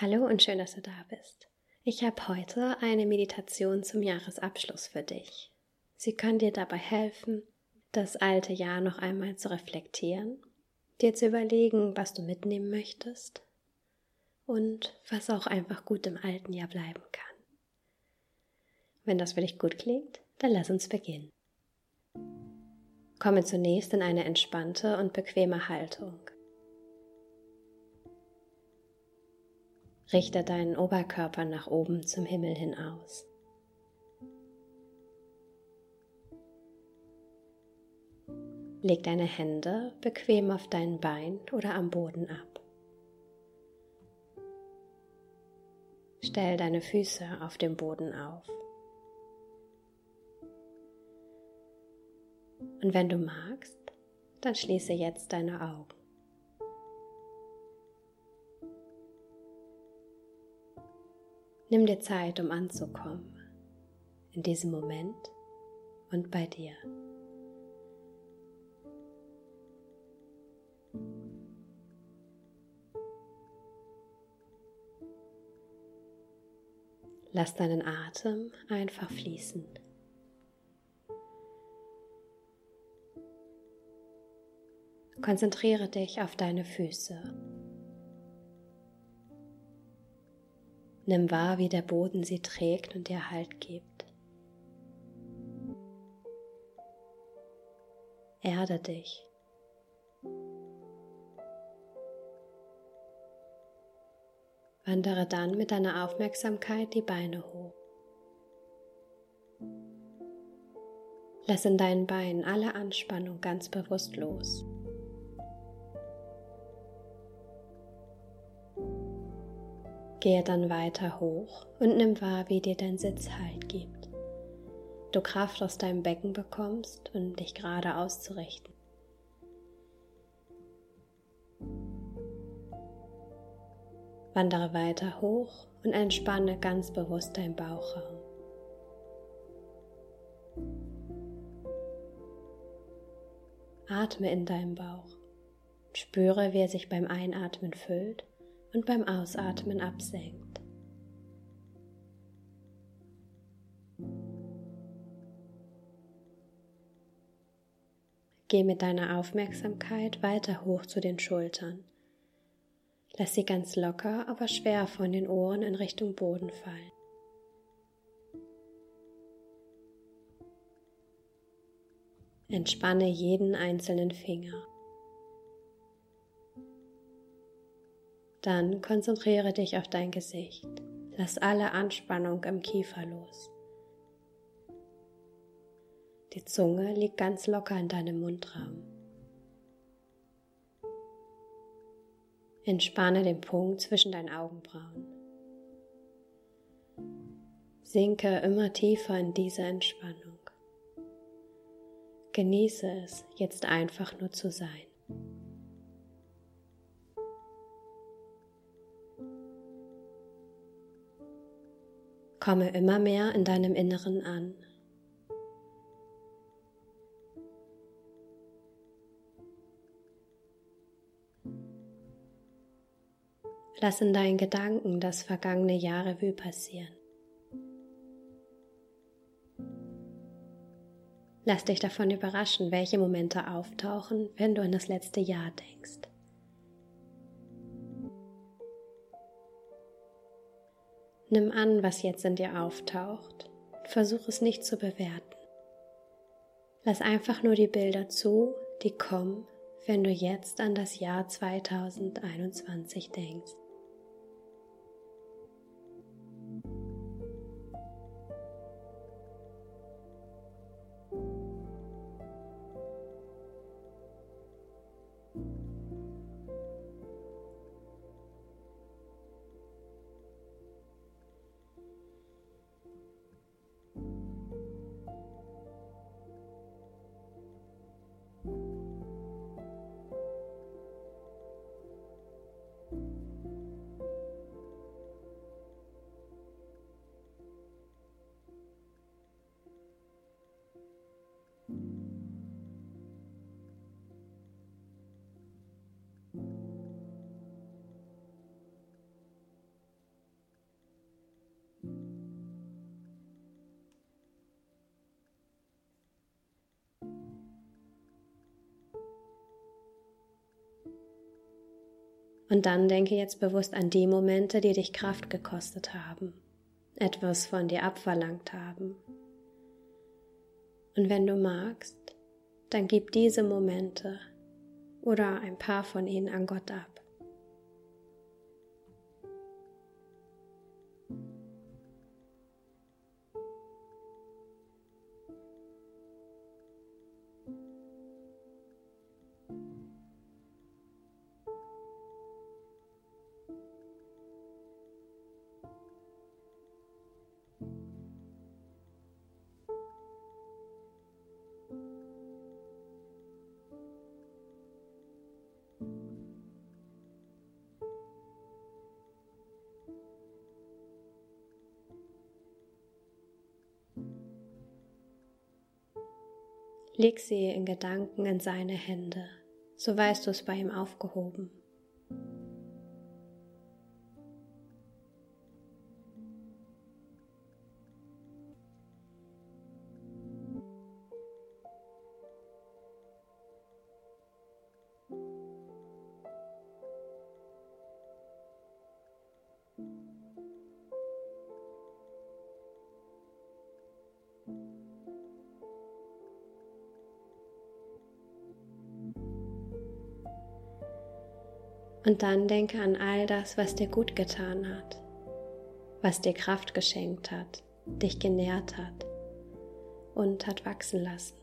Hallo und schön, dass du da bist. Ich habe heute eine Meditation zum Jahresabschluss für dich. Sie kann dir dabei helfen, das alte Jahr noch einmal zu reflektieren, dir zu überlegen, was du mitnehmen möchtest und was auch einfach gut im alten Jahr bleiben kann. Wenn das für dich gut klingt, dann lass uns beginnen. Komme zunächst in eine entspannte und bequeme Haltung. Richte deinen Oberkörper nach oben zum Himmel hin aus. Leg deine Hände bequem auf dein Bein oder am Boden ab. Stell deine Füße auf dem Boden auf. Und wenn du magst, dann schließe jetzt deine Augen. Nimm dir Zeit, um anzukommen, in diesem Moment und bei dir. Lass deinen Atem einfach fließen. Konzentriere dich auf deine Füße. Nimm wahr, wie der Boden sie trägt und dir Halt gibt. Erde dich. Wandere dann mit deiner Aufmerksamkeit die Beine hoch. Lass in deinen Beinen alle Anspannung ganz bewusst los. Gehe dann weiter hoch und nimm wahr, wie dir dein Sitz Halt gibt. Du Kraft aus deinem Becken bekommst um dich gerade auszurichten. Wandere weiter hoch und entspanne ganz bewusst deinen Bauchraum. Atme in deinem Bauch. Spüre, wie er sich beim Einatmen füllt und beim Ausatmen absenkt. Geh mit deiner Aufmerksamkeit weiter hoch zu den Schultern. Lass sie ganz locker, aber schwer von den Ohren in Richtung Boden fallen. Entspanne jeden einzelnen Finger. Dann konzentriere dich auf dein Gesicht. Lass alle Anspannung im Kiefer los. Die Zunge liegt ganz locker in deinem Mundraum. Entspanne den Punkt zwischen deinen Augenbrauen. Sinke immer tiefer in diese Entspannung. Genieße es, jetzt einfach nur zu sein. Komme immer mehr in deinem Inneren an. Lass in deinen Gedanken das vergangene Jahr Revue passieren. Lass dich davon überraschen, welche Momente auftauchen, wenn du an das letzte Jahr denkst. Nimm an, was jetzt in dir auftaucht. Versuch es nicht zu bewerten. Lass einfach nur die Bilder zu, die kommen, wenn du jetzt an das Jahr 2021 denkst. Und dann denke jetzt bewusst an die Momente, die dich Kraft gekostet haben, etwas von dir abverlangt haben. Und wenn du magst, dann gib diese Momente oder ein paar von ihnen an Gott ab. Leg sie in Gedanken in seine Hände, so weißt du es bei ihm aufgehoben. Und dann denke an all das, was dir gut getan hat, was dir Kraft geschenkt hat, dich genährt hat und hat wachsen lassen.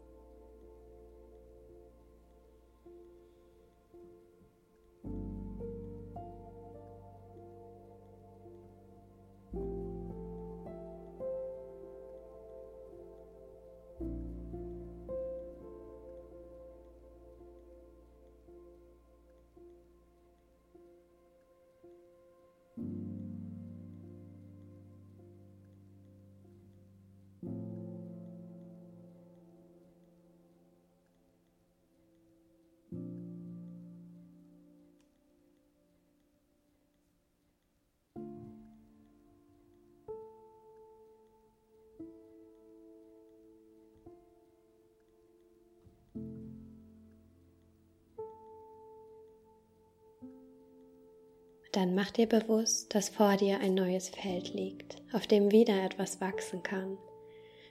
Dann mach dir bewusst, dass vor dir ein neues Feld liegt, auf dem wieder etwas wachsen kann.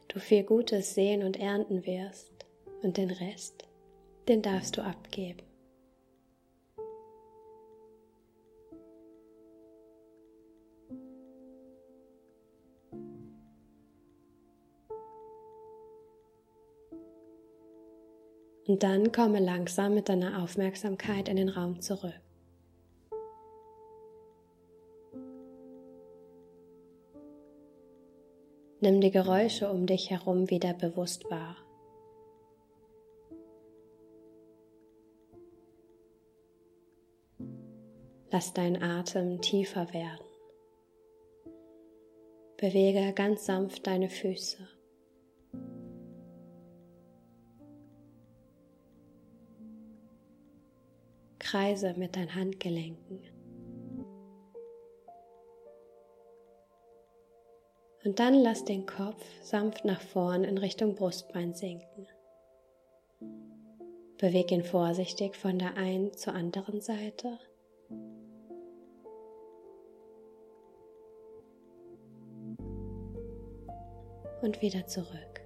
Du viel Gutes sehen und ernten wirst und den Rest, den darfst du abgeben. Und dann komme langsam mit deiner Aufmerksamkeit in den Raum zurück. Nimm die Geräusche um dich herum wieder bewusst wahr. Lass deinen Atem tiefer werden. Bewege ganz sanft deine Füße. Kreise mit deinen Handgelenken. Und dann lass den Kopf sanft nach vorn in Richtung Brustbein sinken. Beweg ihn vorsichtig von der einen zur anderen Seite. Und wieder zurück.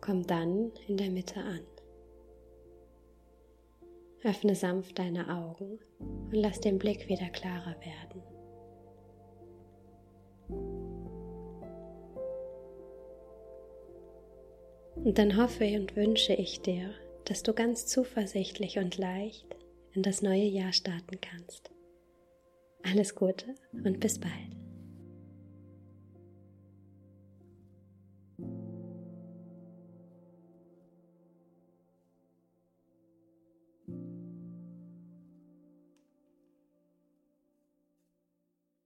Komm dann in der Mitte an. Öffne sanft deine Augen und lass den Blick wieder klarer werden. Und dann hoffe und wünsche ich dir, dass du ganz zuversichtlich und leicht in das neue Jahr starten kannst. Alles Gute und bis bald.